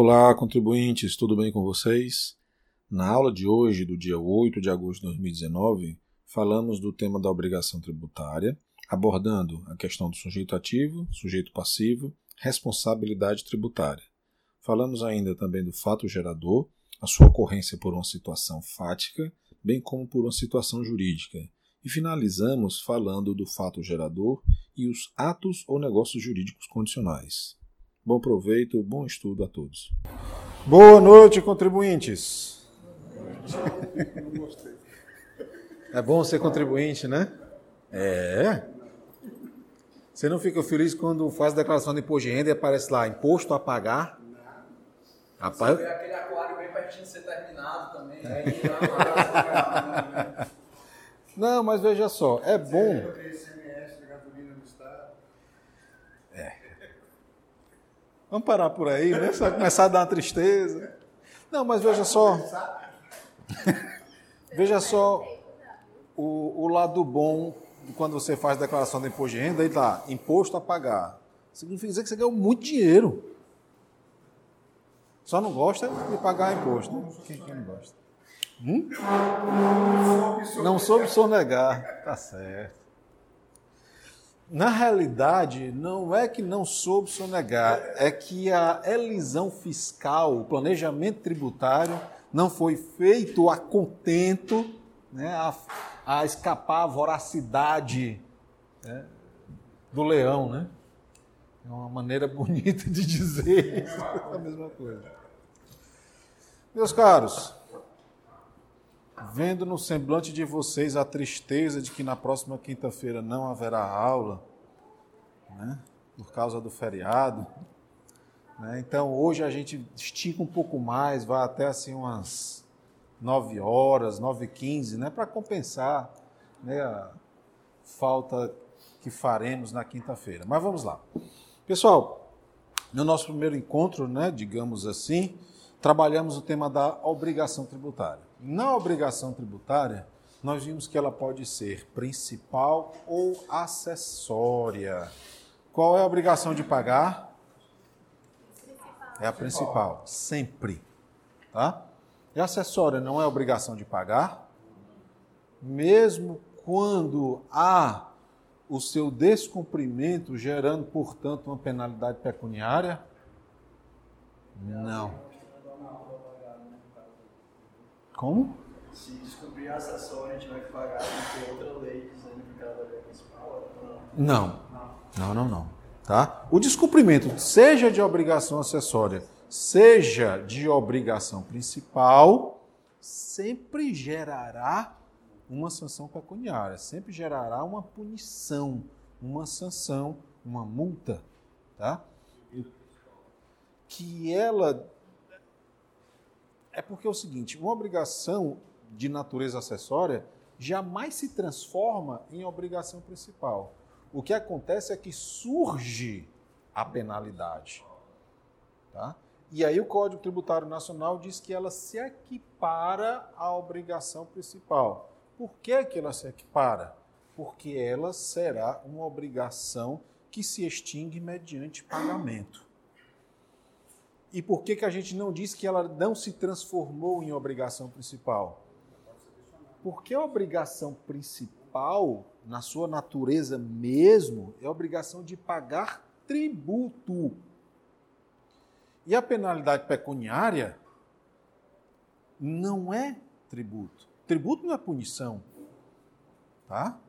Olá, contribuintes, tudo bem com vocês? Na aula de hoje, do dia 8 de agosto de 2019, falamos do tema da obrigação tributária, abordando a questão do sujeito ativo, sujeito passivo, responsabilidade tributária. Falamos ainda também do fato gerador, a sua ocorrência por uma situação fática, bem como por uma situação jurídica. E finalizamos falando do fato gerador e os atos ou negócios jurídicos condicionais. Bom proveito, bom estudo a todos. Boa noite, contribuintes. É bom ser contribuinte, né? É. Você não fica feliz quando faz a declaração de imposto de renda e aparece lá, imposto a pagar? Rapaz. Você vê aquele aquário bem pertinho de ser terminado também. Né? Não, mas veja só, é bom. Vamos parar por aí, né? Vai começar a dar uma tristeza. Não, mas veja só. veja só o, o lado bom quando você faz declaração de imposto de renda, aí tá, imposto a pagar. Significa dizer que você ganhou muito dinheiro. Só não gosta de pagar imposto, né? Quem, quem não gosta? Hum? Não soube sonegar. Tá certo. Na realidade, não é que não soube sonegar, é que a elisão fiscal, o planejamento tributário, não foi feito a contento, né, a, a escapar a voracidade né, do leão. Né? É uma maneira bonita de dizer isso, é a mesma coisa. Meus caros, vendo no semblante de vocês a tristeza de que na próxima quinta-feira não haverá aula, né, por causa do feriado. Né, então hoje a gente estica um pouco mais, vai até assim umas 9 horas, 9 e 15, né, para compensar né, a falta que faremos na quinta-feira. Mas vamos lá. Pessoal, no nosso primeiro encontro, né, digamos assim, trabalhamos o tema da obrigação tributária. Na obrigação tributária, nós vimos que ela pode ser principal ou acessória. Qual é a obrigação de pagar? É a principal, sempre. Tá? E a acessória não é obrigação de pagar? Mesmo quando há o seu descumprimento gerando, portanto, uma penalidade pecuniária? Não. Como? Se descobrir a acessória, a gente vai pagar, tem outra lei dizendo que ela vai principal. Não. Não, não, não. Tá? O descumprimento, seja de obrigação acessória, seja de obrigação principal, sempre gerará uma sanção pecuniária, sempre gerará uma punição, uma sanção, uma multa, tá? Que ela é porque é o seguinte, uma obrigação de natureza acessória jamais se transforma em obrigação principal. O que acontece é que surge a penalidade. Tá? E aí o Código Tributário Nacional diz que ela se equipara à obrigação principal. Por que, que ela se equipara? Porque ela será uma obrigação que se extingue mediante pagamento. E por que, que a gente não diz que ela não se transformou em obrigação principal? Porque a obrigação principal, na sua natureza mesmo, é a obrigação de pagar tributo. E a penalidade pecuniária não é tributo. Tributo não é punição. Tá?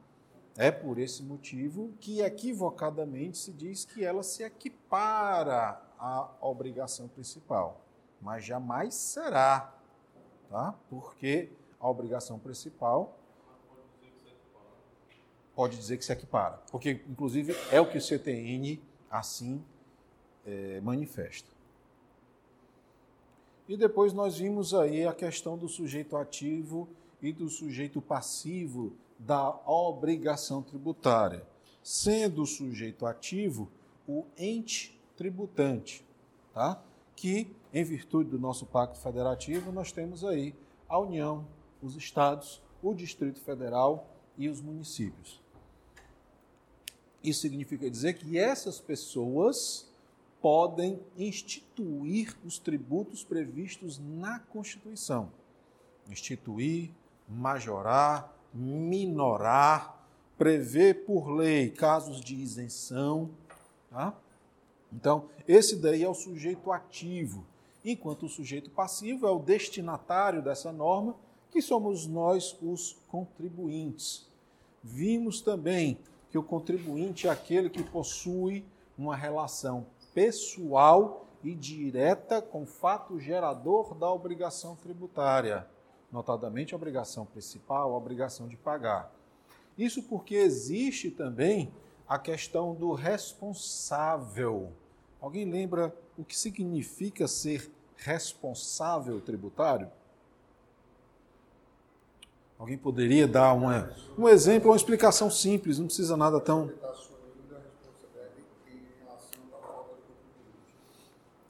É por esse motivo que equivocadamente se diz que ela se equipara à obrigação principal, mas jamais será, tá? Porque a obrigação principal pode dizer que se equipara, porque inclusive é o que o CTN assim é, manifesta. E depois nós vimos aí a questão do sujeito ativo e do sujeito passivo da obrigação tributária. Sendo o sujeito ativo o ente tributante, tá? que, em virtude do nosso pacto federativo, nós temos aí a União, os estados, o Distrito Federal e os municípios. Isso significa dizer que essas pessoas podem instituir os tributos previstos na Constituição. Instituir, majorar, minorar, prever por lei casos de isenção. Tá? Então, esse daí é o sujeito ativo, enquanto o sujeito passivo é o destinatário dessa norma, que somos nós os contribuintes. Vimos também que o contribuinte é aquele que possui uma relação pessoal e direta com o fato gerador da obrigação tributária, notadamente a obrigação principal, a obrigação de pagar. Isso porque existe também a questão do responsável. Alguém lembra o que significa ser responsável tributário? Alguém poderia dar uma, um exemplo, uma explicação simples, não precisa nada tão.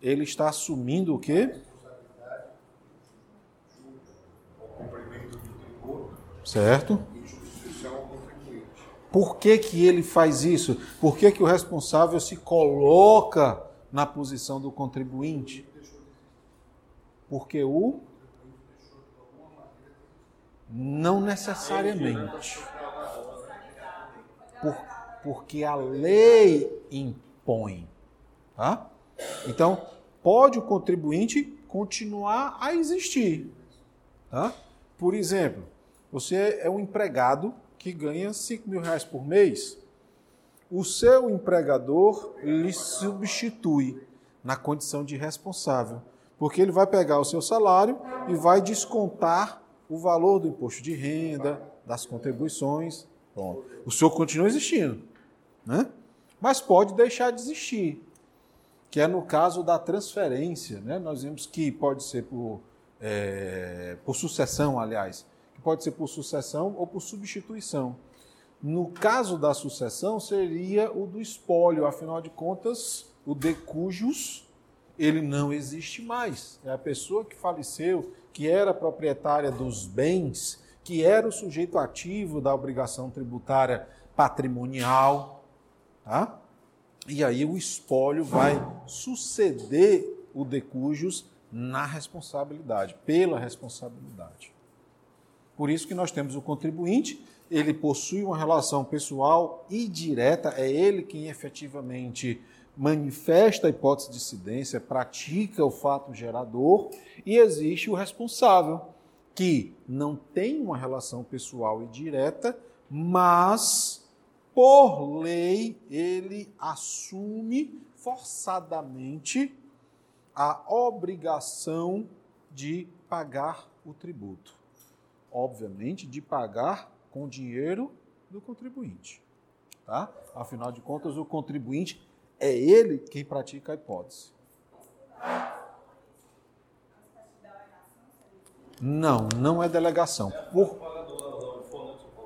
Ele está assumindo o quê? Certo. Por que, que ele faz isso? Por que, que o responsável se coloca na posição do contribuinte? Porque o não necessariamente. Por, porque a lei impõe. Tá? Então, pode o contribuinte continuar a existir. Tá? Por exemplo, você é um empregado que ganha 5 mil reais por mês. O seu empregador lhe substitui na condição de responsável, porque ele vai pegar o seu salário e vai descontar o valor do imposto de renda, das contribuições. Bom, o senhor continua existindo, né? mas pode deixar de existir, que é no caso da transferência. Né? Nós vimos que pode ser por, é, por sucessão, aliás, que pode ser por sucessão ou por substituição. No caso da sucessão, seria o do espólio, afinal de contas, o de cujos ele não existe mais. É a pessoa que faleceu, que era proprietária dos bens, que era o sujeito ativo da obrigação tributária patrimonial, tá? E aí o espólio vai suceder o decujus na responsabilidade, pela responsabilidade. Por isso que nós temos o contribuinte, ele possui uma relação pessoal e direta, é ele quem efetivamente manifesta a hipótese de incidência, pratica o fato gerador, e existe o responsável, que não tem uma relação pessoal e direta, mas, por lei, ele assume forçadamente a obrigação de pagar o tributo. Obviamente, de pagar com dinheiro do contribuinte. Tá? Afinal de contas, o contribuinte é ele quem pratica a hipótese. Não, não é delegação. Por...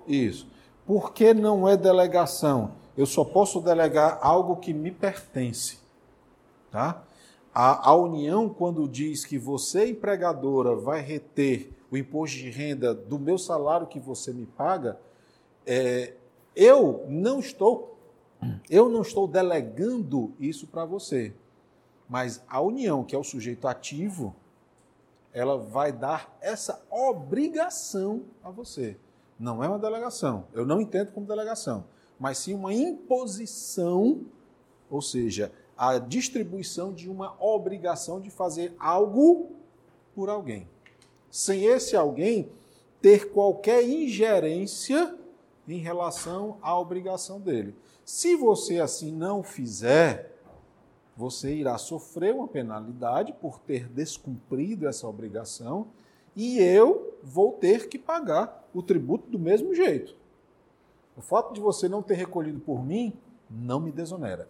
Isso. Por que não é delegação? Eu só posso delegar algo que me pertence. Tá? A, a União, quando diz que você, empregadora, vai reter o imposto de renda do meu salário que você me paga, é, eu não estou eu não estou delegando isso para você, mas a União, que é o sujeito ativo, ela vai dar essa obrigação a você. Não é uma delegação. Eu não entendo como delegação, mas sim uma imposição, ou seja, a distribuição de uma obrigação de fazer algo por alguém. Sem esse alguém ter qualquer ingerência em relação à obrigação dele. Se você assim não fizer, você irá sofrer uma penalidade por ter descumprido essa obrigação e eu vou ter que pagar o tributo do mesmo jeito. O fato de você não ter recolhido por mim não me desonera.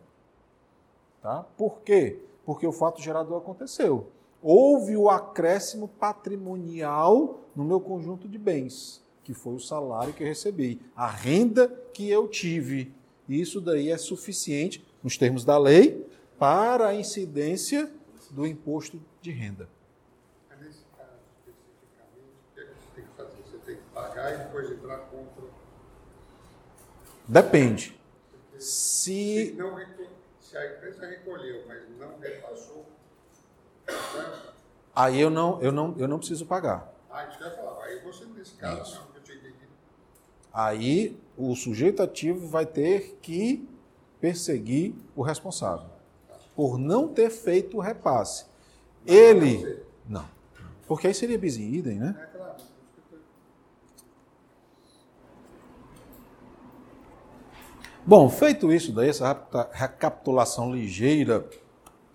Tá? Por quê? Porque o fato gerador aconteceu. Houve o acréscimo patrimonial no meu conjunto de bens, que foi o salário que eu recebi, a renda que eu tive isso daí é suficiente, nos termos da lei, para a incidência do imposto de renda. Nesse caso, especificamente, o que, é que você tem que fazer? Você tem que pagar e depois entrar contra. Depende. se, se, não, se a empresa recolheu, mas não repassou? Aí eu não, eu não, eu não preciso pagar. Ah, isso que eu ia falar. Aí você, nesse caso, não, eu. Aí o sujeito ativo vai ter que perseguir o responsável por não ter feito o repasse. Ele. você. Não. Porque aí seria bis in idem, né? É claro. Bom, feito isso daí, essa recapitulação ligeira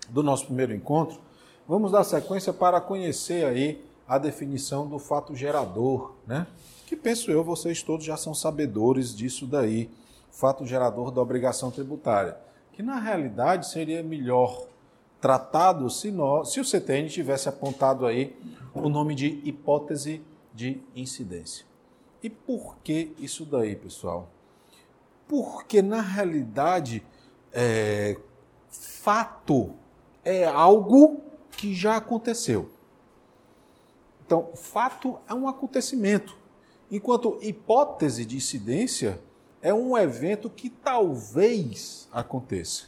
do nosso primeiro encontro, vamos dar sequência para conhecer aí a definição do fato gerador, né? Que penso eu, vocês todos já são sabedores disso daí, fato gerador da obrigação tributária, que na realidade seria melhor tratado se, nós, se o CTN tivesse apontado aí o nome de hipótese de incidência. E por que isso daí, pessoal? Porque, na realidade, é, fato é algo que já aconteceu. Então, fato é um acontecimento, enquanto hipótese de incidência é um evento que talvez aconteça.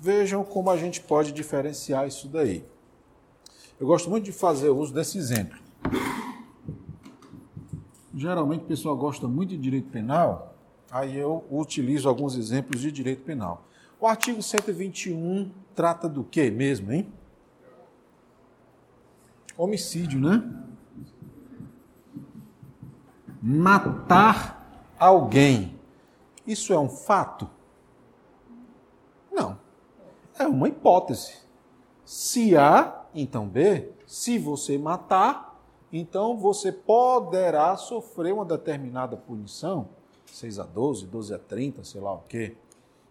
Vejam como a gente pode diferenciar isso daí. Eu gosto muito de fazer uso desse exemplo. Geralmente o pessoal gosta muito de direito penal, aí eu utilizo alguns exemplos de direito penal. O artigo 121 trata do que mesmo, hein? Homicídio, né? Matar alguém. Isso é um fato? Não. É uma hipótese. Se A, então B. Se você matar, então você poderá sofrer uma determinada punição, 6 a 12, 12 a 30, sei lá o quê.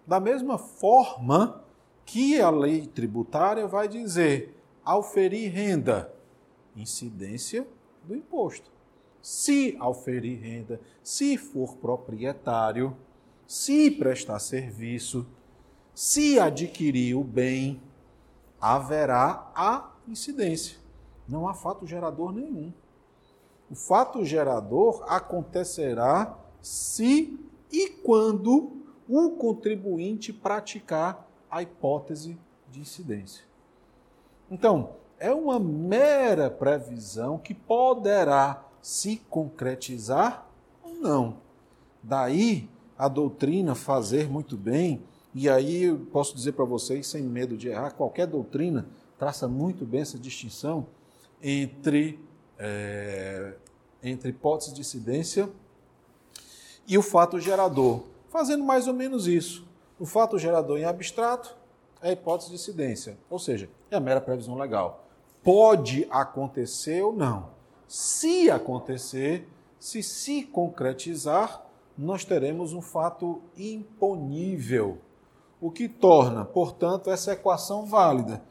Da mesma forma que a lei tributária vai dizer, ao ferir renda, incidência do imposto. Se auferir renda, se for proprietário, se prestar serviço, se adquirir o bem, haverá a incidência. Não há fato gerador nenhum. O fato gerador acontecerá se e quando o contribuinte praticar a hipótese de incidência. Então, é uma mera previsão que poderá se concretizar ou não. Daí a doutrina fazer muito bem, e aí eu posso dizer para vocês, sem medo de errar, qualquer doutrina traça muito bem essa distinção entre, é, entre hipótese de incidência e o fato gerador, fazendo mais ou menos isso. O fato gerador em abstrato é a hipótese de incidência, ou seja, é a mera previsão legal. Pode acontecer ou não. Se acontecer, se se concretizar, nós teremos um fato imponível, o que torna, portanto, essa equação válida.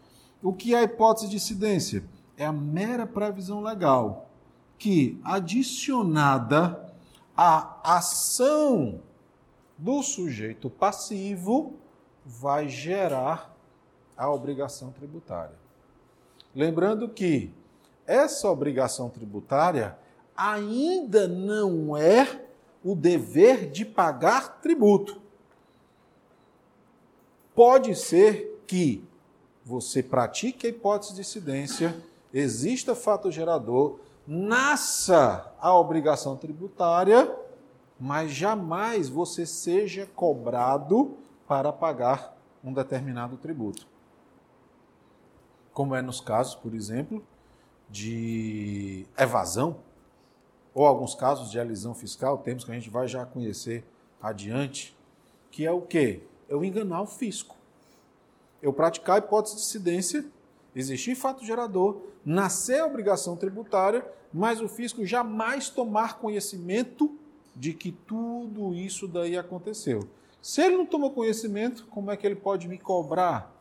O que é a hipótese de incidência? É a mera previsão legal que, adicionada à ação do sujeito passivo, vai gerar a obrigação tributária. Lembrando que essa obrigação tributária ainda não é o dever de pagar tributo. Pode ser que você pratique a hipótese de incidência, exista fato gerador, nasça a obrigação tributária, mas jamais você seja cobrado para pagar um determinado tributo. Como é nos casos, por exemplo, de evasão, ou alguns casos de elisão fiscal, termos que a gente vai já conhecer adiante, que é o quê? Eu enganar o fisco. Eu praticar a hipótese de incidência, existir fato gerador, nascer a obrigação tributária, mas o fisco jamais tomar conhecimento de que tudo isso daí aconteceu. Se ele não tomou conhecimento, como é que ele pode me cobrar?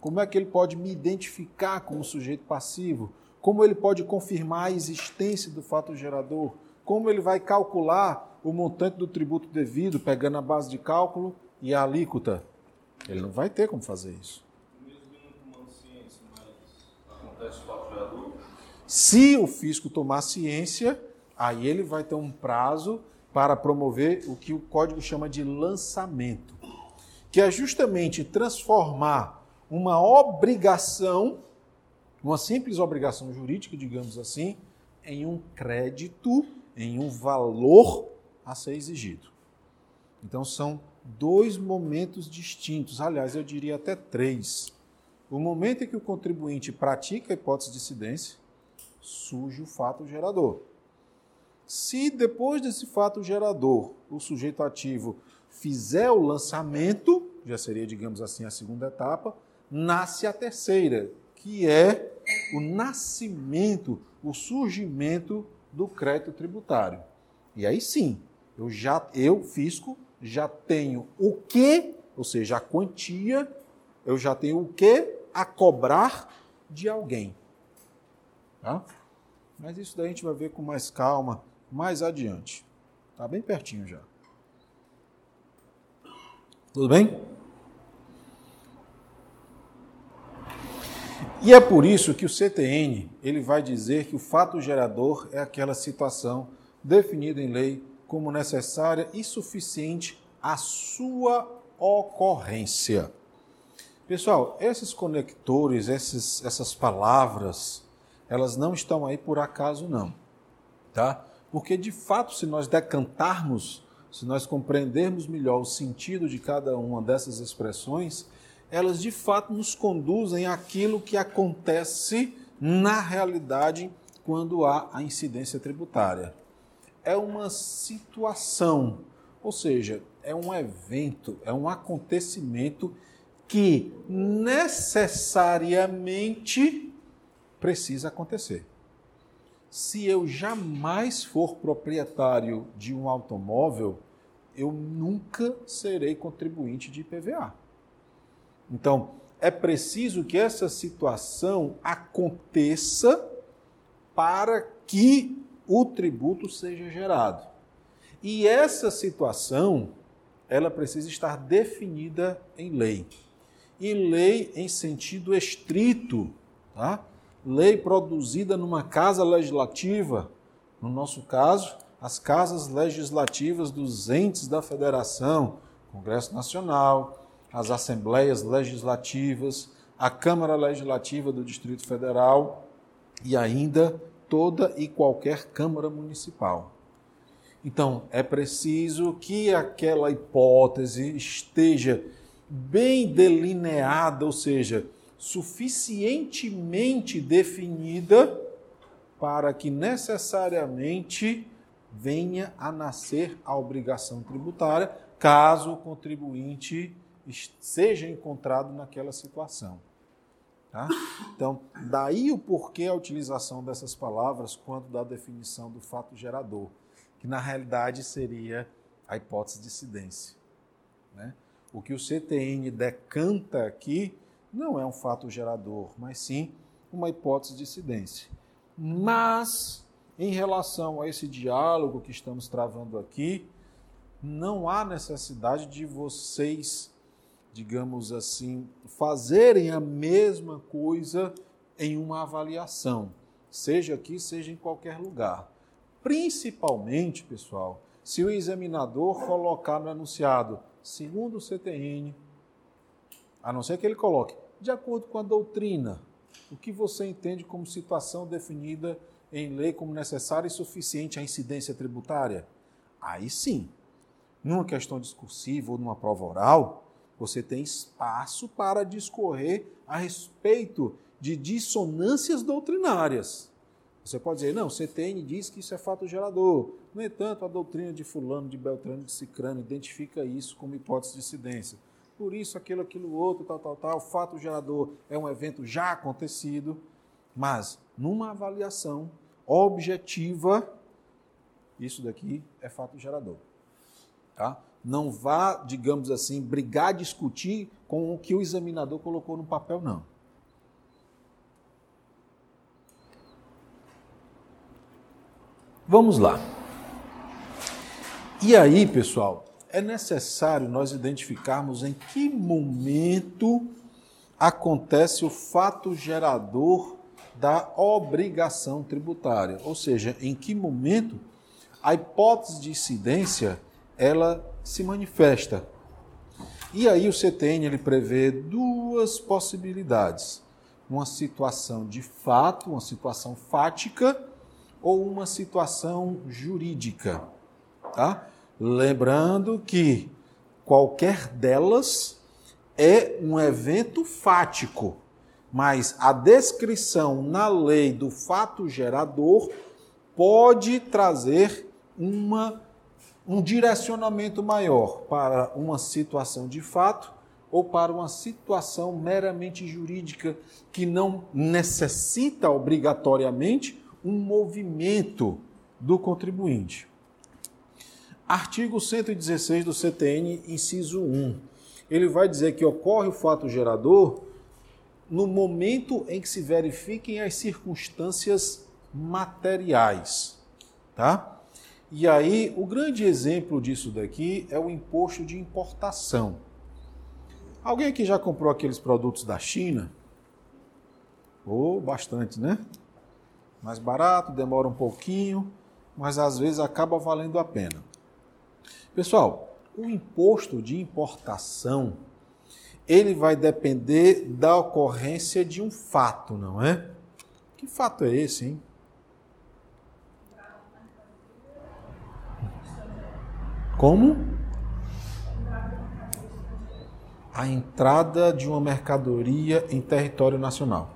Como é que ele pode me identificar como sujeito passivo? Como ele pode confirmar a existência do fato gerador? Como ele vai calcular o montante do tributo devido, pegando a base de cálculo e a alíquota? Ele não vai ter como fazer isso. Se o fisco tomar ciência, aí ele vai ter um prazo para promover o que o código chama de lançamento. que é justamente transformar uma obrigação, uma simples obrigação jurídica, digamos assim, em um crédito, em um valor a ser exigido. Então são dois momentos distintos, aliás, eu diria até três. O momento em que o contribuinte pratica a hipótese de incidência, surge o fato gerador. Se depois desse fato gerador o sujeito ativo fizer o lançamento, já seria, digamos assim, a segunda etapa, nasce a terceira, que é o nascimento, o surgimento do crédito tributário. E aí sim, eu já eu fisco já tenho o que, ou seja, a quantia, eu já tenho o que a cobrar de alguém. Tá? Mas isso daí a gente vai ver com mais calma mais adiante. Tá bem pertinho já. Tudo bem? E é por isso que o CTN ele vai dizer que o fato gerador é aquela situação definida em lei como necessária e suficiente à sua ocorrência. Pessoal, esses conectores, esses, essas palavras, elas não estão aí por acaso não, tá? Porque de fato, se nós decantarmos, se nós compreendermos melhor o sentido de cada uma dessas expressões, elas de fato nos conduzem àquilo que acontece na realidade quando há a incidência tributária é uma situação, ou seja, é um evento, é um acontecimento que necessariamente precisa acontecer. Se eu jamais for proprietário de um automóvel, eu nunca serei contribuinte de IPVA. Então, é preciso que essa situação aconteça para que o tributo seja gerado. E essa situação, ela precisa estar definida em lei. E lei em sentido estrito, tá? Lei produzida numa casa legislativa, no nosso caso, as casas legislativas dos entes da federação, Congresso Nacional, as assembleias legislativas, a Câmara Legislativa do Distrito Federal e ainda toda e qualquer Câmara Municipal. Então, é preciso que aquela hipótese esteja bem delineada, ou seja, suficientemente definida para que necessariamente venha a nascer a obrigação tributária, caso o contribuinte seja encontrado naquela situação. Tá? Então, daí o porquê a utilização dessas palavras quanto da definição do fato gerador, que na realidade seria a hipótese de incidência. Né? O que o CTN decanta aqui não é um fato gerador, mas sim uma hipótese de incidência. Mas, em relação a esse diálogo que estamos travando aqui, não há necessidade de vocês digamos assim, fazerem a mesma coisa em uma avaliação, seja aqui, seja em qualquer lugar. Principalmente, pessoal, se o examinador colocar no enunciado, segundo o CTN, a não ser que ele coloque, de acordo com a doutrina, o que você entende como situação definida em lei como necessária e suficiente à incidência tributária? Aí sim, numa questão discursiva ou numa prova oral, você tem espaço para discorrer a respeito de dissonâncias doutrinárias. Você pode dizer, não, CTN diz que isso é fato gerador. No entanto, a doutrina de fulano, de Beltrano, de Cicrano identifica isso como hipótese de incidência. Por isso, aquilo, aquilo, outro, tal, tal, tal. Fato gerador é um evento já acontecido, mas numa avaliação objetiva, isso daqui é fato gerador. Tá? não vá, digamos assim, brigar, discutir com o que o examinador colocou no papel, não. Vamos lá. E aí, pessoal, é necessário nós identificarmos em que momento acontece o fato gerador da obrigação tributária, ou seja, em que momento a hipótese de incidência ela se manifesta. E aí o CTN ele prevê duas possibilidades: uma situação de fato, uma situação fática ou uma situação jurídica, tá? Lembrando que qualquer delas é um evento fático, mas a descrição na lei do fato gerador pode trazer uma, um direcionamento maior para uma situação de fato ou para uma situação meramente jurídica que não necessita obrigatoriamente um movimento do contribuinte. Artigo 116 do CTN, inciso 1. Ele vai dizer que ocorre o fato gerador no momento em que se verifiquem as circunstâncias materiais, tá? E aí, o grande exemplo disso daqui é o imposto de importação. Alguém aqui já comprou aqueles produtos da China? Ou oh, bastante, né? Mais barato, demora um pouquinho, mas às vezes acaba valendo a pena. Pessoal, o imposto de importação ele vai depender da ocorrência de um fato, não é? Que fato é esse, hein? Como? A entrada de uma mercadoria em território nacional.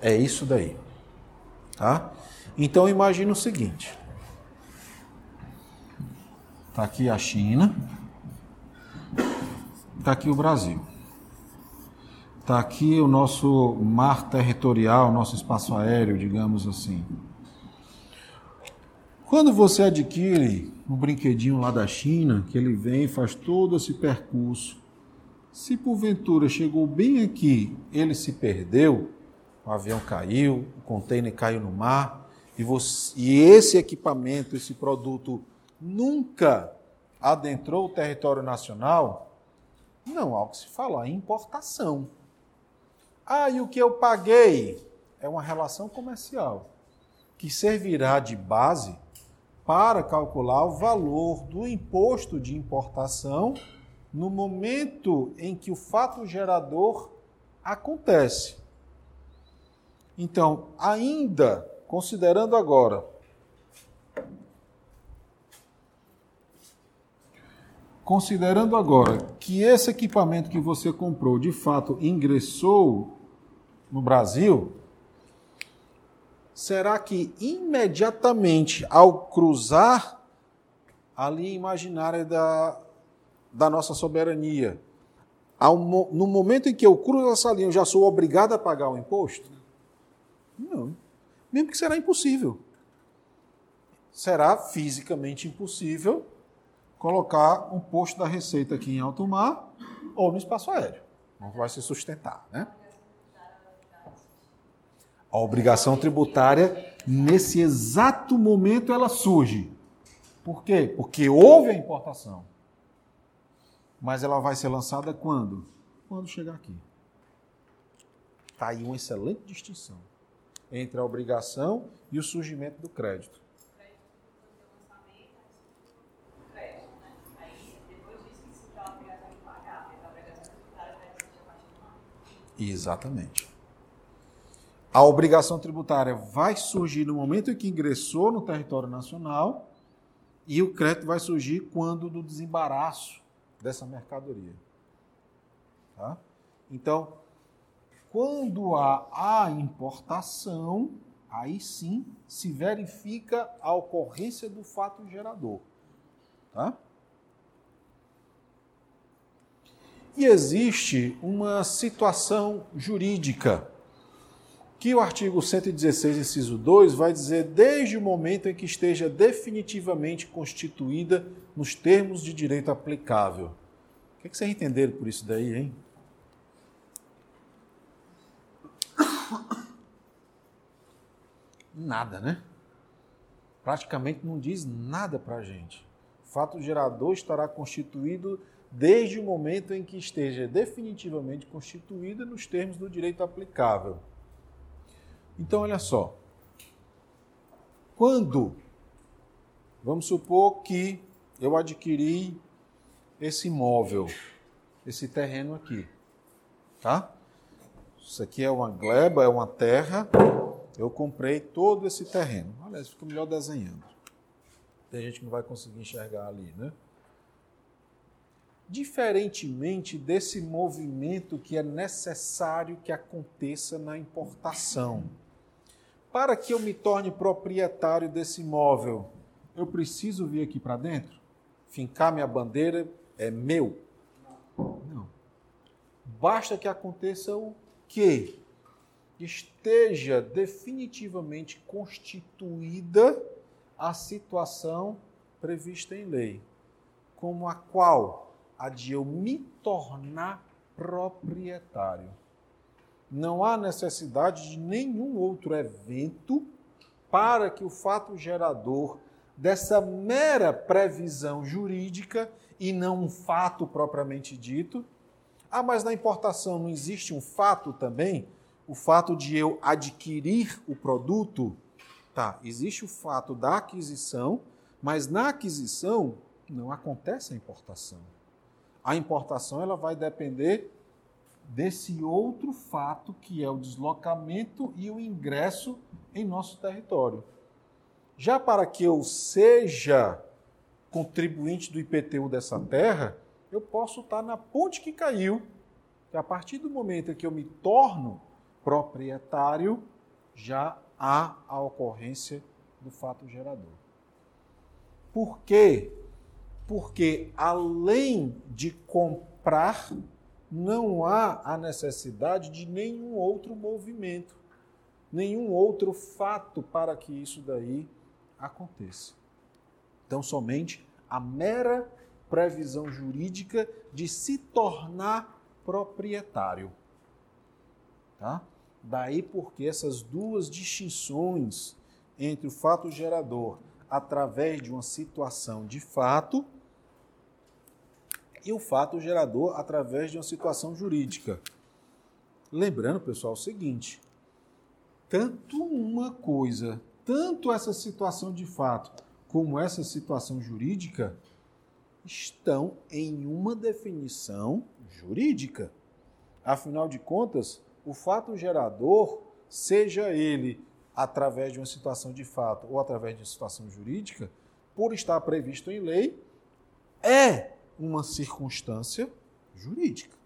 É isso daí. Tá? Então imagine o seguinte. Está aqui a China. Está aqui o Brasil. Está aqui o nosso mar territorial, nosso espaço aéreo, digamos assim. Quando você adquire um brinquedinho lá da China, que ele vem faz todo esse percurso, se porventura chegou bem aqui, ele se perdeu, o avião caiu, o container caiu no mar, e, você, e esse equipamento, esse produto nunca adentrou o território nacional, não há o que se falar em importação. Ah, e o que eu paguei? É uma relação comercial que servirá de base para calcular o valor do imposto de importação no momento em que o fato gerador acontece. Então, ainda considerando agora considerando agora que esse equipamento que você comprou de fato ingressou no Brasil, será que imediatamente ao cruzar a linha imaginária da, da nossa soberania, ao, no momento em que eu cruzo essa linha, eu já sou obrigado a pagar o imposto? Não. Mesmo que será impossível. Será fisicamente impossível colocar um posto da Receita aqui em alto mar ou no espaço aéreo. Não vai se sustentar, né? A obrigação tributária, nesse exato momento, ela surge. Por quê? Porque houve a importação. Mas ela vai ser lançada quando? Quando chegar aqui. Está aí uma excelente distinção entre a obrigação e o surgimento do crédito. Exatamente a obrigação tributária vai surgir no momento em que ingressou no território nacional e o crédito vai surgir quando do desembaraço dessa mercadoria. Tá? Então, quando há a importação, aí sim se verifica a ocorrência do fato gerador. Tá? E existe uma situação jurídica que o artigo 116, inciso 2, vai dizer desde o momento em que esteja definitivamente constituída nos termos de direito aplicável. O que, é que vocês entenderam por isso daí, hein? Nada, né? Praticamente não diz nada para a gente. O fato gerador estará constituído desde o momento em que esteja definitivamente constituída nos termos do direito aplicável. Então, olha só. Quando, vamos supor que eu adquiri esse imóvel, esse terreno aqui, tá? Isso aqui é uma gleba, é uma terra. Eu comprei todo esse terreno. Aliás, fica melhor desenhando. Tem gente que não vai conseguir enxergar ali, né? Diferentemente desse movimento que é necessário que aconteça na importação. Para que eu me torne proprietário desse imóvel, eu preciso vir aqui para dentro? Fincar minha bandeira é meu? Não. Basta que aconteça o quê? Esteja definitivamente constituída a situação prevista em lei, como a qual a de eu me tornar proprietário. Não há necessidade de nenhum outro evento para que o fato gerador dessa mera previsão jurídica e não um fato propriamente dito. Ah, mas na importação não existe um fato também? O fato de eu adquirir o produto? Tá, existe o fato da aquisição, mas na aquisição não acontece a importação a importação ela vai depender desse outro fato que é o deslocamento e o ingresso em nosso território. Já para que eu seja contribuinte do IPTU dessa terra, eu posso estar na ponte que caiu. Que a partir do momento que eu me torno proprietário, já há a ocorrência do fato gerador. Por quê? Porque além de comprar, não há a necessidade de nenhum outro movimento, nenhum outro fato para que isso daí aconteça. Então, somente a mera previsão jurídica de se tornar proprietário. Tá? Daí porque essas duas distinções entre o fato gerador através de uma situação de fato e o fato gerador através de uma situação jurídica. Lembrando, pessoal, o seguinte: tanto uma coisa, tanto essa situação de fato como essa situação jurídica estão em uma definição jurídica. Afinal de contas, o fato gerador, seja ele através de uma situação de fato ou através de uma situação jurídica, por estar previsto em lei, é uma circunstância jurídica.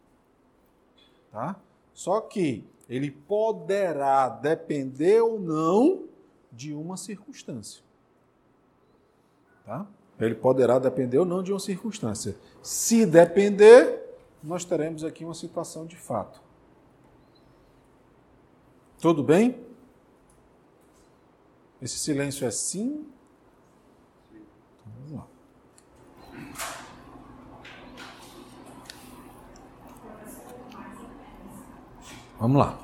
Tá? Só que ele poderá depender ou não de uma circunstância. Tá? Ele poderá depender ou não de uma circunstância. Se depender, nós teremos aqui uma situação de fato. Tudo bem? Esse silêncio é sim? Então, vamos lá. Vamos lá.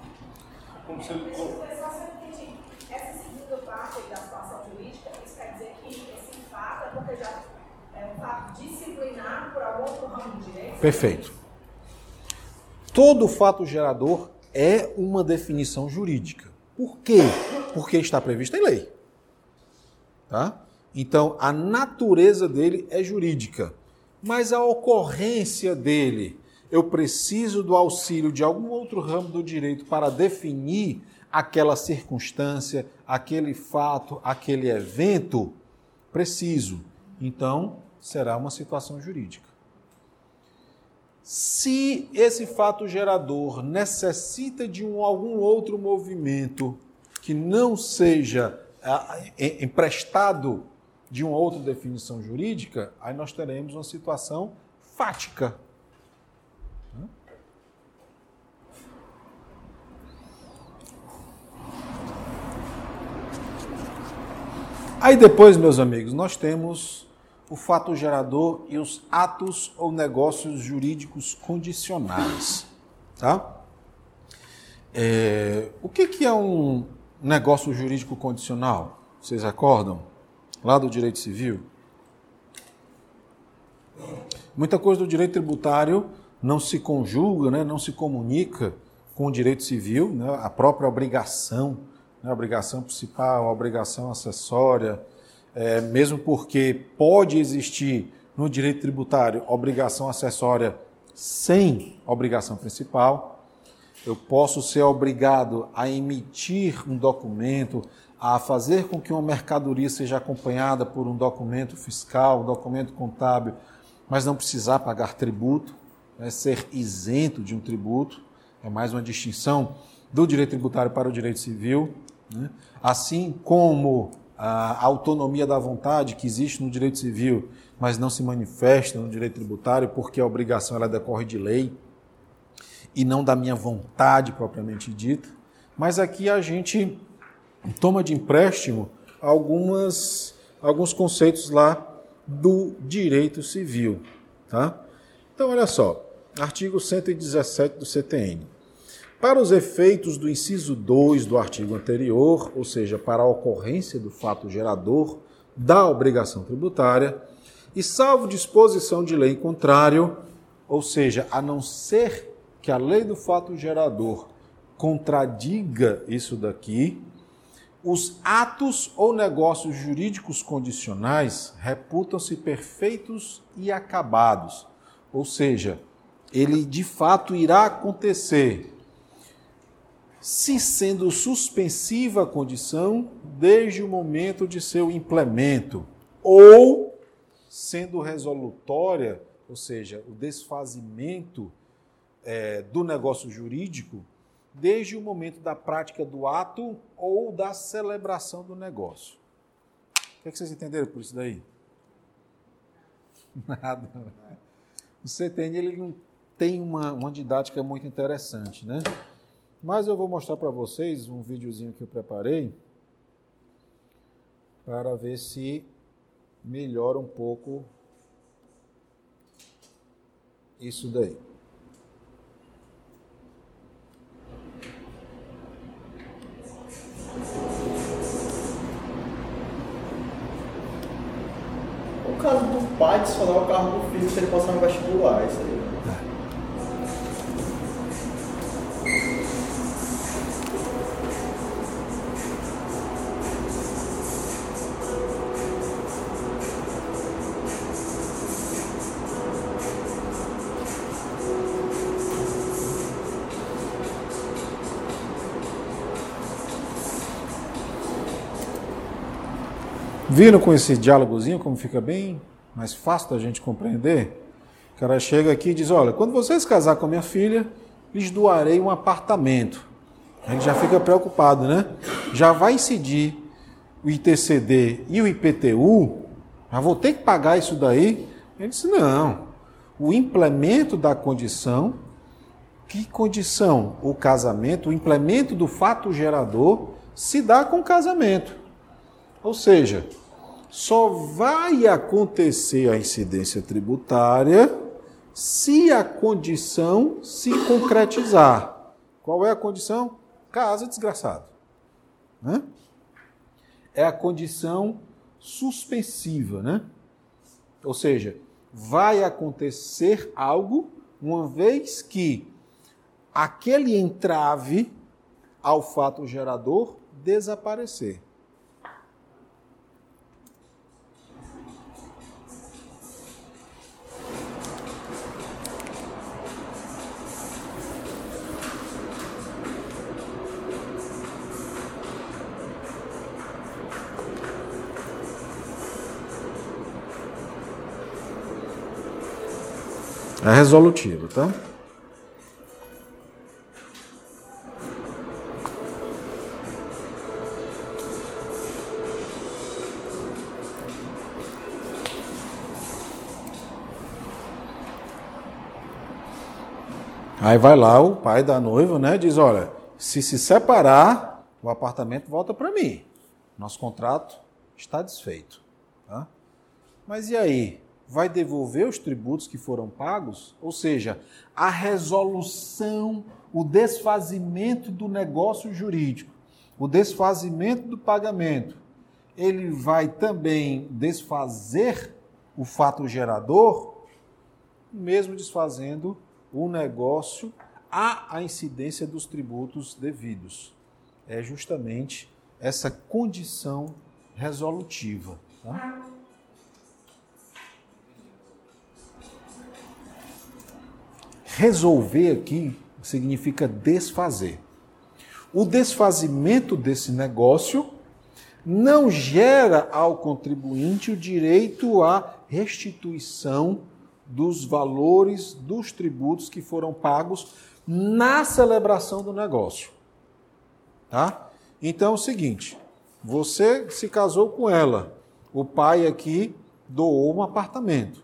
Como se ele... Essa segunda parte da situação jurídica, isso quer dizer que esse fato é porque já é um fato disciplinar por algum outro ramo de direito? Perfeito. Todo fato gerador é uma definição jurídica. Por quê? Porque está previsto em lei. Tá? Então, a natureza dele é jurídica, mas a ocorrência dele eu preciso do auxílio de algum outro ramo do direito para definir aquela circunstância, aquele fato, aquele evento, preciso. Então, será uma situação jurídica. Se esse fato gerador necessita de um, algum outro movimento que não seja emprestado de uma outra definição jurídica, aí nós teremos uma situação fática Aí depois, meus amigos, nós temos o fato gerador e os atos ou negócios jurídicos condicionais. Tá? É, o que, que é um negócio jurídico condicional? Vocês acordam? Lá do direito civil? Muita coisa do direito tributário não se conjuga, né, não se comunica com o direito civil, né, a própria obrigação né, obrigação principal, obrigação acessória, é, mesmo porque pode existir no direito tributário, obrigação acessória sem obrigação principal. Eu posso ser obrigado a emitir um documento, a fazer com que uma mercadoria seja acompanhada por um documento fiscal, um documento contábil, mas não precisar pagar tributo, né, ser isento de um tributo. É mais uma distinção do direito tributário para o direito civil. Né? Assim como a autonomia da vontade que existe no direito civil, mas não se manifesta no direito tributário, porque a obrigação ela decorre de lei e não da minha vontade propriamente dita. Mas aqui a gente toma de empréstimo algumas, alguns conceitos lá do direito civil. Tá? Então, olha só, artigo 117 do CTN. Para os efeitos do inciso 2 do artigo anterior, ou seja, para a ocorrência do fato gerador da obrigação tributária, e salvo disposição de lei em contrário, ou seja, a não ser que a lei do fato gerador contradiga isso daqui, os atos ou negócios jurídicos condicionais reputam-se perfeitos e acabados. Ou seja, ele de fato irá acontecer se sendo suspensiva a condição desde o momento de seu implemento, ou sendo resolutória, ou seja, o desfazimento é, do negócio jurídico, desde o momento da prática do ato ou da celebração do negócio. O que, é que vocês entenderam por isso daí? Nada. O CTN ele não tem uma, uma didática muito interessante, né? Mas eu vou mostrar para vocês um videozinho que eu preparei para ver se melhora um pouco isso daí. O caso do pai adicionar o carro do filho se ele passar no vestibular, isso aí. Viram com esse diálogozinho como fica bem mais fácil da gente compreender? O cara chega aqui e diz: Olha, quando vocês casar com a minha filha, lhes doarei um apartamento. A gente já fica preocupado, né? Já vai incidir o ITCD e o IPTU, já vou ter que pagar isso daí? Ele disse: Não. O implemento da condição, que condição? O casamento, o implemento do fato gerador se dá com o casamento. Ou seja, só vai acontecer a incidência tributária se a condição se concretizar. Qual é a condição? Casa desgraçado. Né? É a condição suspensiva, né? Ou seja, vai acontecer algo uma vez que aquele entrave ao fato gerador desaparecer. É resolutivo, tá? Aí vai lá o pai da noiva, né? Diz: olha, se se separar, o apartamento volta para mim. Nosso contrato está desfeito. Tá? Mas e aí? Vai devolver os tributos que foram pagos, ou seja, a resolução, o desfazimento do negócio jurídico, o desfazimento do pagamento, ele vai também desfazer o fato gerador, mesmo desfazendo o negócio a a incidência dos tributos devidos. É justamente essa condição resolutiva. Tá? Resolver aqui significa desfazer. O desfazimento desse negócio não gera ao contribuinte o direito à restituição dos valores dos tributos que foram pagos na celebração do negócio. Tá? Então é o seguinte, você se casou com ela, o pai aqui doou um apartamento.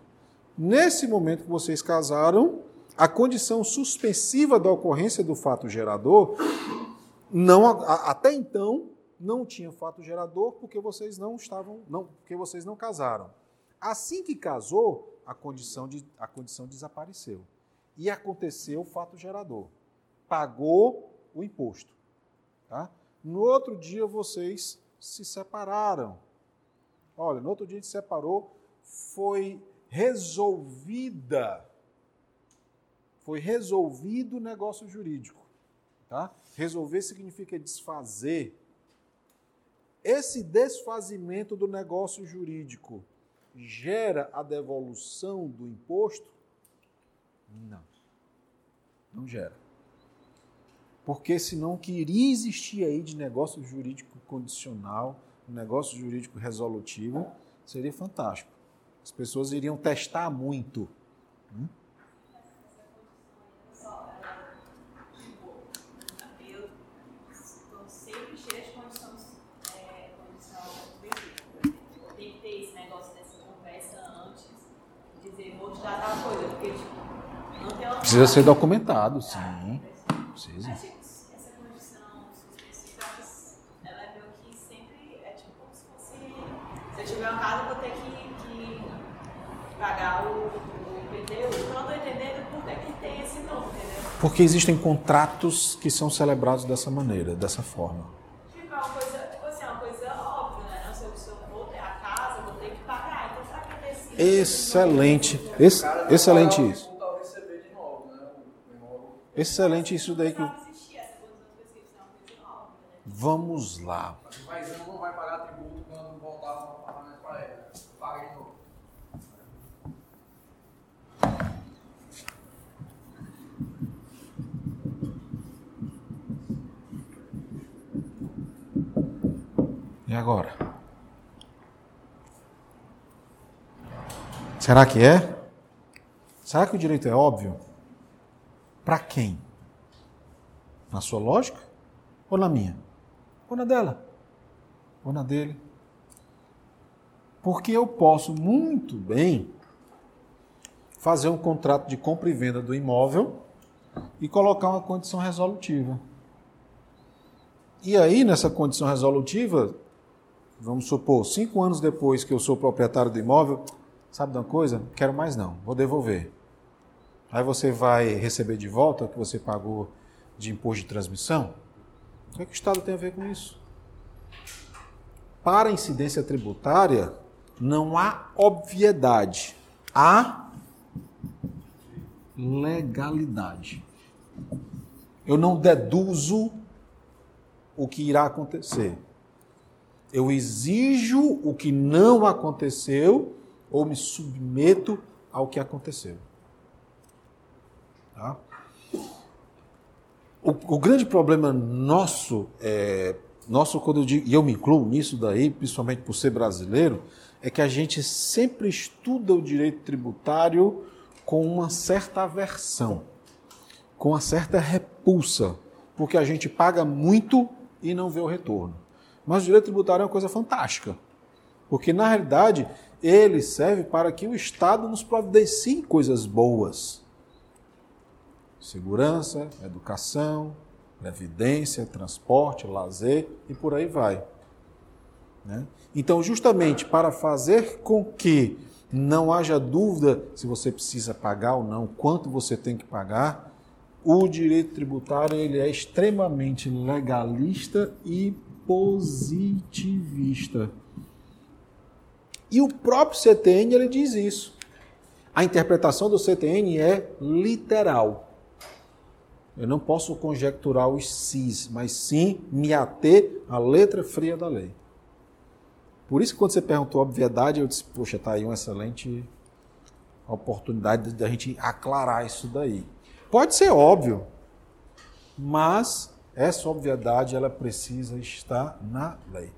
Nesse momento que vocês casaram, a condição suspensiva da ocorrência do fato gerador, não até então não tinha fato gerador porque vocês não estavam, não, porque vocês não casaram. Assim que casou, a condição, de, a condição desapareceu. E aconteceu o fato gerador. Pagou o imposto. Tá? No outro dia vocês se separaram. Olha, no outro dia a gente se separou, foi resolvida, foi resolvido o negócio jurídico. Tá? Resolver significa desfazer. Esse desfazimento do negócio jurídico gera a devolução do imposto? Não. Não gera. Porque senão o que iria existir aí de negócio jurídico condicional, negócio jurídico resolutivo, seria fantástico. As pessoas iriam testar muito. Hum? Precisa ser documentado, sim. Precisa. Essa condição específica, ela é meio que sempre. É tipo como se fosse. Se eu tiver uma casa, eu vou ter que, que pagar o, o IPTU. Eu não estou entendendo por que, que tem esse nome, entendeu? Porque existem contratos que são celebrados dessa maneira, dessa forma. Tipo, é uma coisa, tipo assim, é uma coisa óbvia, né? Não, se, eu, se eu vou ter a casa, vou ter que pagar. Então, será que. Excelente. Ex excelente isso. Voltar a receber de novo, né? O imóvel. Excelente isso daí que. Vamos lá. Mas eu não vai pagar tributo quando voltar o apartamento para ele. Paga de novo. E agora? Será que é? Será que o direito é óbvio? Para quem? Na sua lógica? Ou na minha? Ou na dela? Ou na dele? Porque eu posso muito bem fazer um contrato de compra e venda do imóvel e colocar uma condição resolutiva. E aí, nessa condição resolutiva, vamos supor, cinco anos depois que eu sou proprietário do imóvel, sabe de uma coisa? Quero mais não, vou devolver. Aí você vai receber de volta o que você pagou de imposto de transmissão? O que, é que o Estado tem a ver com isso? Para a incidência tributária, não há obviedade, há legalidade. Eu não deduzo o que irá acontecer. Eu exijo o que não aconteceu ou me submeto ao que aconteceu. Tá? O, o, grande problema nosso, é, nosso quando eu digo, e eu me incluo nisso daí, principalmente por ser brasileiro, é que a gente sempre estuda o direito tributário com uma certa aversão, com uma certa repulsa, porque a gente paga muito e não vê o retorno. Mas o direito tributário é uma coisa fantástica, porque na realidade ele serve para que o Estado nos providencie coisas boas. Segurança, educação, previdência, transporte, lazer e por aí vai. Né? Então, justamente para fazer com que não haja dúvida se você precisa pagar ou não, quanto você tem que pagar, o direito tributário ele é extremamente legalista e positivista. E o próprio CTN ele diz isso. A interpretação do CTN é literal. Eu não posso conjecturar os cis, mas sim me ater à letra fria da lei. Por isso que quando você perguntou a obviedade, eu disse, poxa, está aí uma excelente oportunidade da gente aclarar isso daí. Pode ser óbvio, mas essa obviedade ela precisa estar na lei.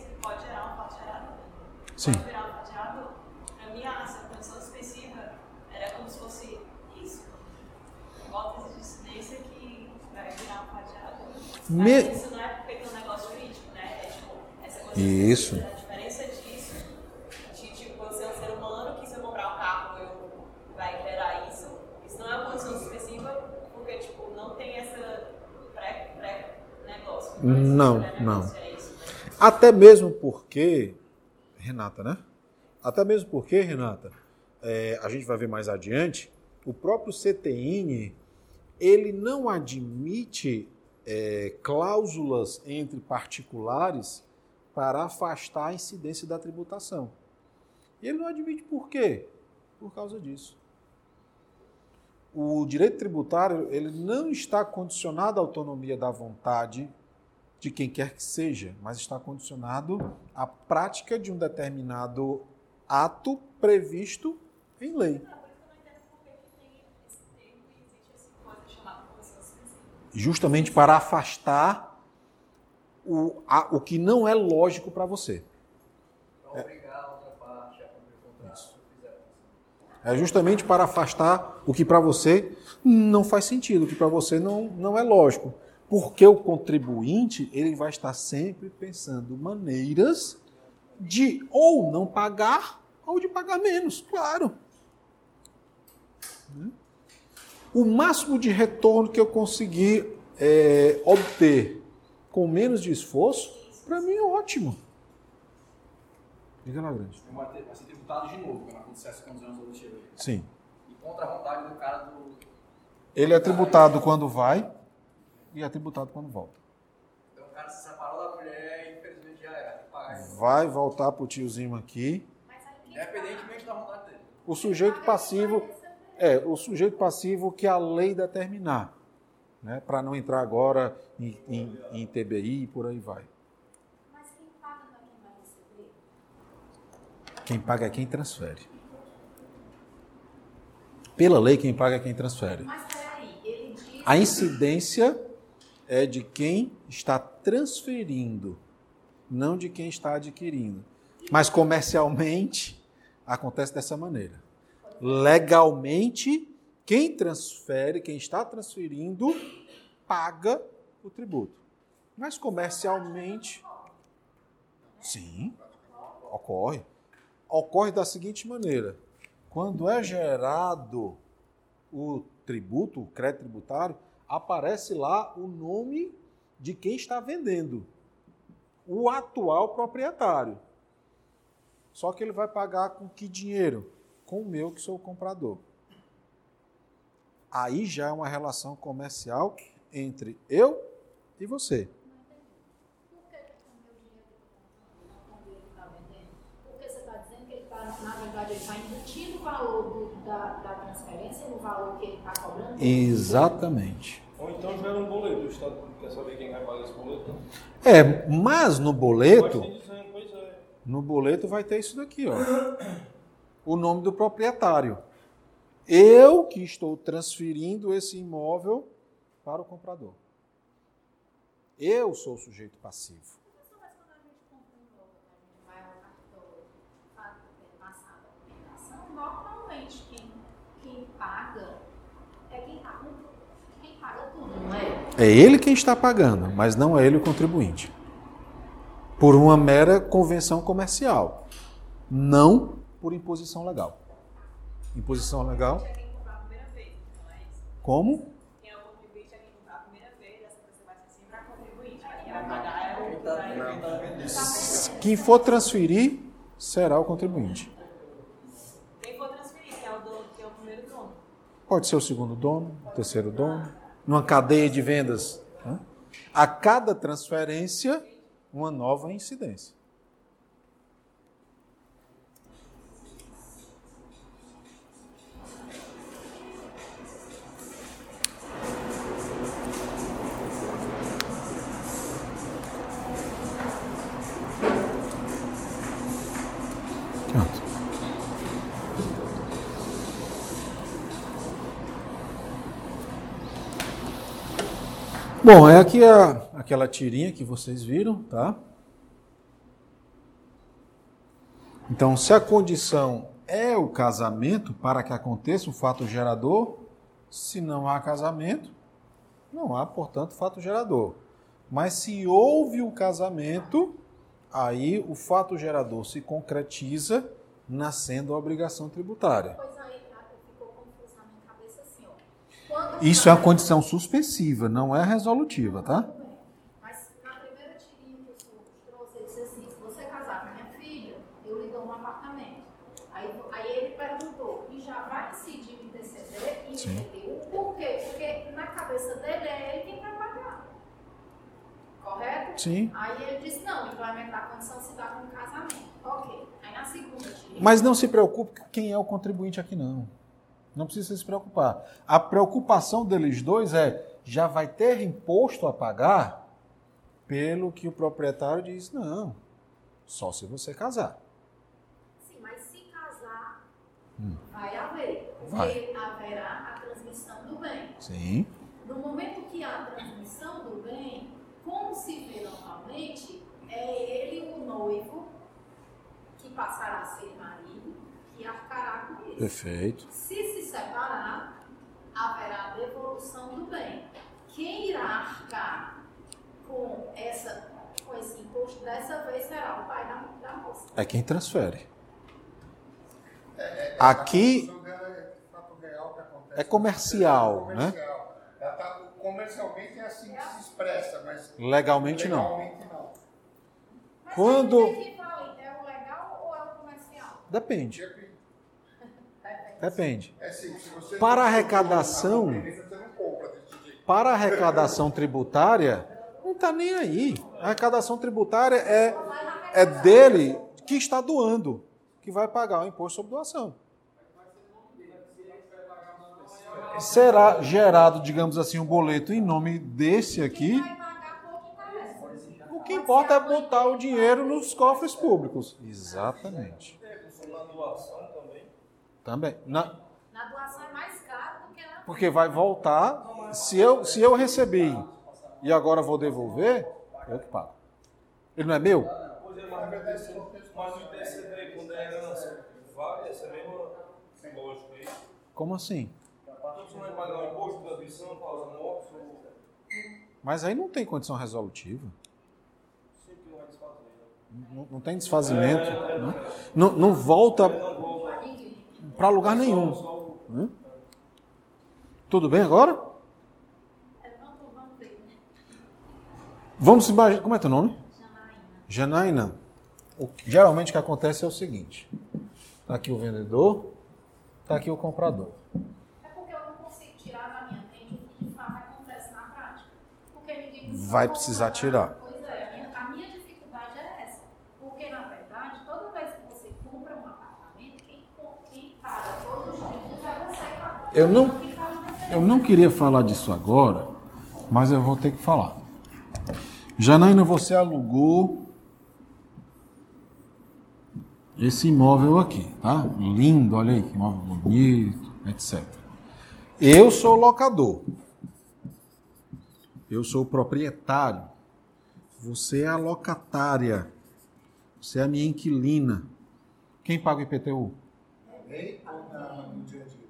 Que pode gerar um. Sim. Pode virar um fato gerador. Pra mim, essa condição suspensiva era como se fosse isso. Hipótese de incidência que vai virar um fato gerador. Me- isso não é porque tem um negócio jurídico, né? É tipo, essa condição Isso. A diferença disso, de tipo, você é um ser humano que se eu comprar um carro, eu vai gerar isso. Isso não é uma condição suspensiva, porque, tipo, não tem essa pré- pré-negócio. Não, Esse pré-negócio não. É né? Até mesmo porque, Renata, né? Até mesmo porque, Renata, é, a gente vai ver mais adiante, o próprio CTN, ele não admite é, cláusulas entre particulares para afastar a incidência da tributação. E ele não admite por quê? Por causa disso. O direito tributário ele não está condicionado à autonomia da vontade de quem quer que seja, mas está condicionado à prática de um determinado ato previsto em lei. Por isso que eu não entendo por que que tem esse termo e existe essa coisa chamada condição suspensiva. Justamente para afastar o, a- o que não é lógico para você. Pra obrigar a outra parte a cumprir o contrato fizer. É justamente para afastar o que para você não faz sentido, o que para você não, não é lógico. Porque o contribuinte ele vai estar sempre pensando maneiras de ou não pagar ou de pagar menos, claro. Né? O máximo de retorno que eu conseguir é, obter com menos de esforço, para mim é ótimo. Diga lá, grande. Vai ser tributado de novo quando acontecer essa condição resolutiva aí. Sim. E contra a vontade do cara do. Ele é tributado quando vai e é tributado quando volta. Então o cara se separou da mulher e infelizmente já era. Vai voltar pro tiozinho aqui. Independentemente da vontade dele. O sujeito passivo é o sujeito passivo que a lei determinar, né? Para não entrar agora em, em, em TBI e por aí vai. Mas quem paga não é quem vai receber? Quem paga é quem transfere. Pela lei, quem paga é quem transfere. Mas peraí, ele diz. A incidência é de quem está transferindo, não de quem está adquirindo. Mas comercialmente acontece dessa maneira. Legalmente, quem transfere, quem está transferindo, paga o tributo. Mas comercialmente, sim, ocorre. Ocorre da seguinte maneira: quando é gerado o tributo, o crédito tributário, aparece lá o nome de quem está vendendo, o atual proprietário. Só que ele vai pagar com que dinheiro? Com o meu, que sou o comprador. Aí já é uma relação comercial entre eu e você. Por que que o meu dinheiro não com o dinheiro que está vendendo? Porque você está dizendo que ele está, na verdade, ele está embutindo o valor do- da, da transferência no valor que ele está cobrando? Exatamente. Ou então gera um boleto. O Estado quer saber quem vai pagar esse boleto. É, mas no boleto, dizendo, pois é. no boleto vai ter isso daqui, ó. O nome do proprietário. Eu que estou transferindo esse imóvel para o comprador. Eu sou o sujeito passivo. É ele quem está pagando, mas não é ele o contribuinte. Por uma mera convenção comercial. Não por imposição legal. Imposição legal? Quem comprar a primeira vez, não é isso? Como? Quem o contribuinte quem comprar a primeira vez, essa pessoa vai ser sempre a contribuinte. Mas quem vai pagar o Quem quem vendendo. Quem for transferir será o contribuinte. Quem for transferir, que é o dono, que é o primeiro dono. Pode ser o segundo dono, o terceiro dono, numa cadeia de vendas. né? A cada transferência, uma nova incidência. Bom, é aqui a, aquela tirinha que vocês viram, tá? Então, se a condição é o casamento para que aconteça o fato gerador, se não há casamento, não há, portanto, fato gerador. Mas se houve o casamento, aí o fato gerador se concretiza nascendo a obrigação tributária. Pois aí, tá? ficou confuso na minha cabeça assim, ó. Quando Isso é uma condição suspensiva, não é resolutiva, tá? Mas na primeira tirinha que o senhor trouxe, ele disse assim, se você casar com a minha filha, eu lhe dou um apartamento. Aí, aí ele perguntou, e já vai incidir o ITCD e. IPTU? Por quê? Porque na cabeça dele é ele quem vai pagar. Correto? Sim. Aí ele disse, não, implementar a condição se dá com casamento. Ok. Aí na segunda tirinha... Mas não se preocupe com quem é o contribuinte aqui, não. Não precisa se preocupar. A preocupação deles dois é: já vai ter imposto a pagar pelo que o proprietário diz, não. Só se você casar. Sim, mas se casar, Hum. vai haver. Porque Vai. haverá a transmissão do bem. Sim. No momento que há a transmissão do bem, como se vê normalmente, é ele o noivo que passará a ser marido, que arcará com. Perfeito. Se se separar, haverá devolução do bem. Quem irá arcar com, essa, com esse imposto dessa vez será o pai da, da moça. É quem transfere. É, é, Aqui- é. É comercial, É né? comercial. Ela tá- comercialmente é assim que se expressa, mas Legalmente não. legalmente não. Mas Quando-? É o legal ou é o comercial? Depende. Depende. É assim, Para arrecadação-. Para arrecadação tributária, não está nem aí. A arrecadação tributária é, é dele que está doando, que vai pagar o imposto sobre doação. Será gerado, digamos assim, um boleto em nome desse aqui. O que importa é botar o dinheiro nos cofres públicos. Exatamente. Doação também. Na- Na doação é mais caro do que na. porque vai voltar. Se eu, se eu recebi e agora vou devolver, eu que pago. Ele não é meu? Pois é, mas o ITCD, mas o ITCD, quando é herança, vale essa mesma lógica aí. Como assim? Então ou Mas aí não tem condição resolutiva. né? Não, não tem desfazimento. né? Não, não volta para lugar nenhum. né? Tudo bem agora? Vamos, imaginar. Como é teu nome? Janaína. O que- geralmente o que acontece é o seguinte: está aqui o vendedor, está aqui o comprador. É porque eu não consigo tirar da minha mente o que de fato acontece na prática. Porque ninguém precisa Vai precisar tirar. Pois é, a minha, a minha dificuldade é essa. Porque, na verdade, toda vez que você compra um apartamento, quem, co- quem paga todos os tributos é você que paga. Eu não-. Eu não queria falar disso agora, mas eu vou ter que falar. Janaína, você alugou esse imóvel aqui, tá? Lindo, olha aí, que imóvel bonito, etc. Eu sou locador. Eu sou proprietário. Você é a locatária. Você é a minha inquilina. Quem paga o IPTU? Lei ou na- no dia a dia?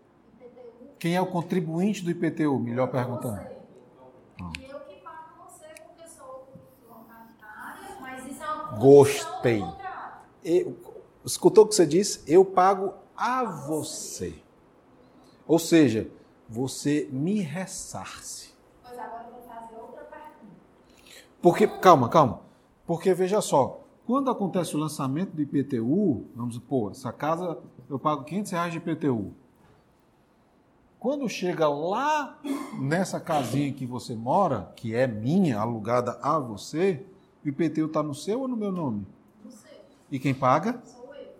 Quem é o contribuinte do IPTU? Melhor perguntando. Você. E eu que pago você porque sou locatária, mas isso é Gostei. Eu- escutou o que você disse? Eu pago a você. Ou seja, você me ressarce. Pois agora eu vou fazer outra pergunta. Porque, calma, calma. Porque veja só, quando acontece o lançamento do IPTU, vamos supor, essa casa eu pago 500 reais de IPTU. Quando chega lá nessa casinha que você mora, que é minha, alugada a você, o IPTU está no seu ou no meu nome? Não sei, E quem paga? sou eu.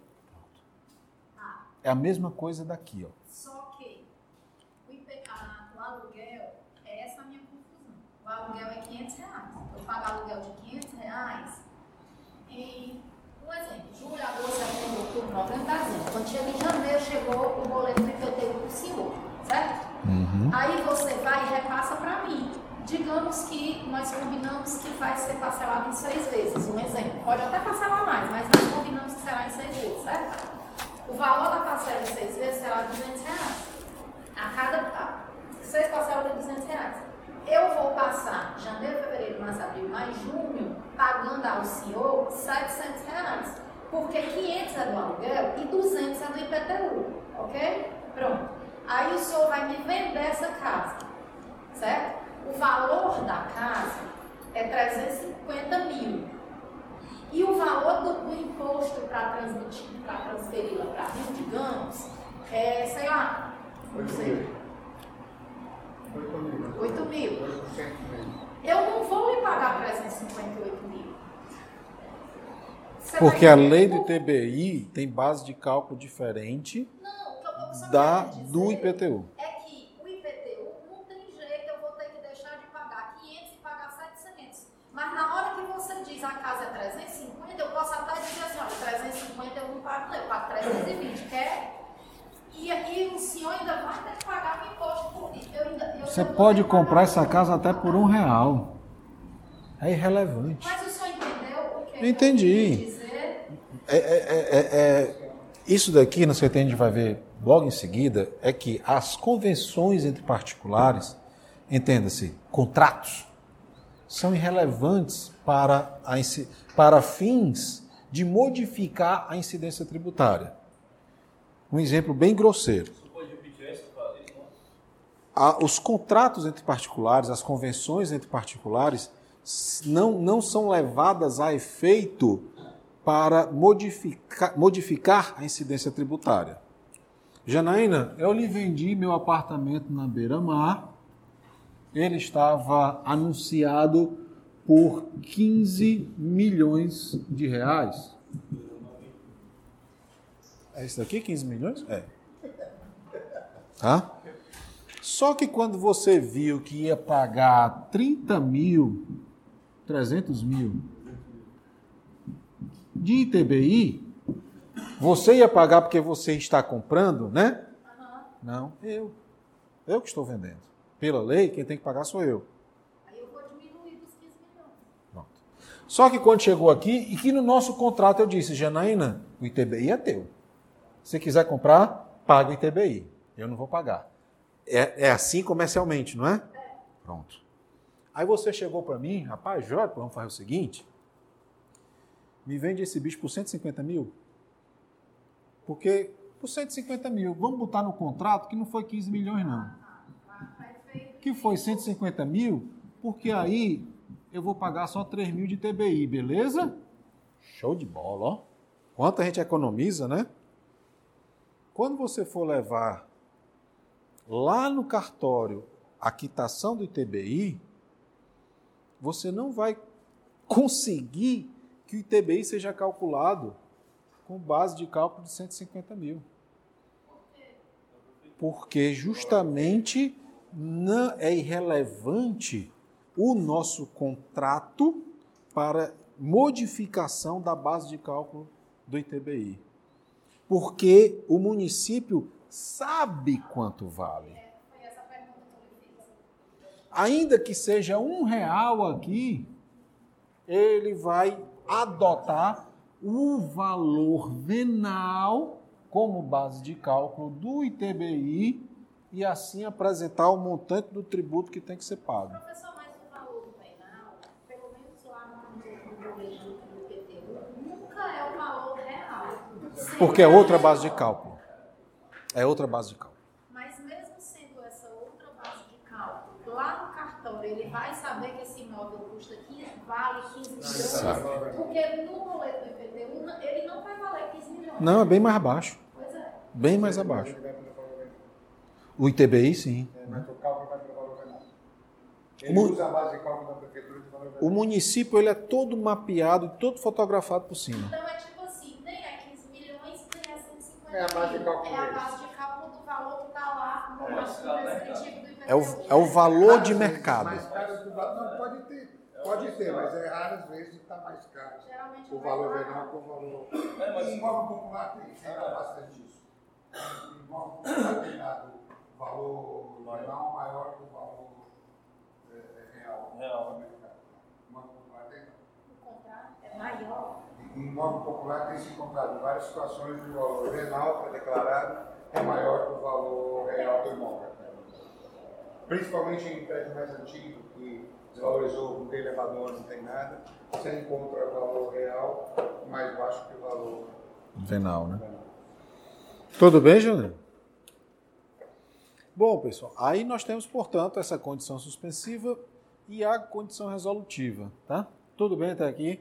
Tá. É a mesma coisa daqui, ó. Só que o, IP, a- o aluguel, é essa a minha confusão. O aluguel é 500 reais. Eu pago aluguel de 500 reais em, um exemplo, julho, agosto, setembro, outubro, novembro, dezembro. Quando chega em janeiro, chegou o boleto do IPTU do senhor, certo? Aí você vai e repassa para mim, Digamos que nós combinamos que vai ser parcelado em seis vezes, um exemplo. Pode até parcelar mais, mas nós combinamos que será em seis vezes, certo? O valor da parcela em seis vezes será 200 reais. A cada a, seis parcelas de 200 reais. Eu vou passar janeiro, fevereiro, março, abril, mais junho, pagando ao senhor 700 reais. Porque 500 é do aluguel e 200 é do IPTU, ok? Pronto. Aí o senhor vai me vender essa casa, certo? O valor da casa é 350 mil. E o valor do, do imposto para transmitir, para transferi-la para Rio, digamos, é, sei lá, não sei, 8 mil. Eu não vou lhe pagar 358 mil. Você Porque vai a lei do ITBI tem base de cálculo diferente Não, o da, do IPTU. É que o IPTU não tem jeito, eu vou ter que deixar de pagar 500 e pagar 700. Mas na hora que você diz a casa é 350, eu posso até dizer assim, olha, 350 eu não pago, não, eu pago 320, quer? E aí o senhor ainda vai ter que pagar o imposto por isso. Eu ainda, eu Você pode comprar essa o casa até por um real. É irrelevante. Mas o senhor entendeu o que entendi. eu dizer? É, é- é- é- isso daqui, no CT a gente vai ver logo em seguida, é que as convenções entre particulares, entenda-se, contratos, são irrelevantes para, a, para fins de modificar a incidência tributária. Um exemplo bem grosseiro. A- os contratos entre particulares, as convenções entre particulares, não, não são levadas a efeito para modificar, modificar a incidência tributária. Janaína, eu lhe vendi meu apartamento na beira-mar. Ele estava anunciado por 15 milhões de reais. É isso daqui, 15 milhões? É. Tá? Só que quando você viu que ia pagar 30 mil, 300 mil de ITBI, você ia pagar porque você está comprando, né? Não, eu. Eu que estou vendendo. Pela lei, quem tem que pagar sou eu. Aí eu vou diminuir dos 15 milhões. Pronto. Só que quando chegou aqui, e que no nosso contrato eu disse, Janaína, o ITBI é teu. Se quiser comprar, paga o ITBI. Eu não vou pagar. É, é assim comercialmente, não é? Pronto. Aí você chegou para mim, rapaz, Jorge, vamos fazer o seguinte. Me vende esse bicho por 150 mil. Porque por 150 mil, vamos botar no contrato que não foi 15 milhões, não. Que foi 150 mil, porque aí eu vou pagar só 3 mil de TBI, beleza? Show de bola, ó. Quanto a gente economiza, né? Quando você for levar lá no cartório a quitação do ITBI, você não vai conseguir que o ITBI seja calculado com base de cálculo de 150 mil. Porque justamente não é irrelevante o nosso contrato para modificação da base de cálculo do ITBI. Porque o município sabe quanto vale. Ainda que seja um real aqui, ele vai adotar o valor venal como base de cálculo do ITBI e assim apresentar o montante do tributo que tem que ser pago. Professor, mas o valor do penal, pelo menos lá no, registro do IPTU, nunca é o valor real. Porque é outra base de cálculo. É outra base de cálculo. Mas mesmo sendo essa outra base de cálculo, lá no cartório ele vai saber que esse imóvel custa 15, vale 15 milhões. Porque no boleto do IPTU não- ele não vai valer 15 milhões. Não, é bem mais baixo. Pois é. Bem mais abaixo. O ITBI, sim. Mas o cálculo vai para o valor venal. Ele Mu- usa a base de cálculo da prefeitura de valor venal. O município ele é todo mapeado, todo fotografado por cima. Então é tipo assim, nem é 15 milhões, nem é 150 É a base de mil. cálculo É a base de cálculo do valor que está lá no É, nosso descritivo do IPTU. É o, é o valor de mercado. Não, pode ter. Pode ter, mas é raras vezes que está mais caro. Geralmente o é valor venal com o valor. O imóvel popular tem, tem é. bastante isso. O imóvel popular tem dado valor venal maior que o valor é, é real. Real. O imóvel popular tem. O contrato é maior. O imóvel popular tem se encontrado várias situações de valor venal que é declarado é maior que o valor real do imóvel. Principalmente em prédios mais antigos, que desvalorizou, não tem elevador, não tem nada, você encontra o valor real mais baixo que o valor Venal, né? venal. Tudo bem, Júnior? Bom, pessoal, aí nós temos, portanto, essa condição suspensiva e a condição resolutiva, tá? Tudo bem até aqui?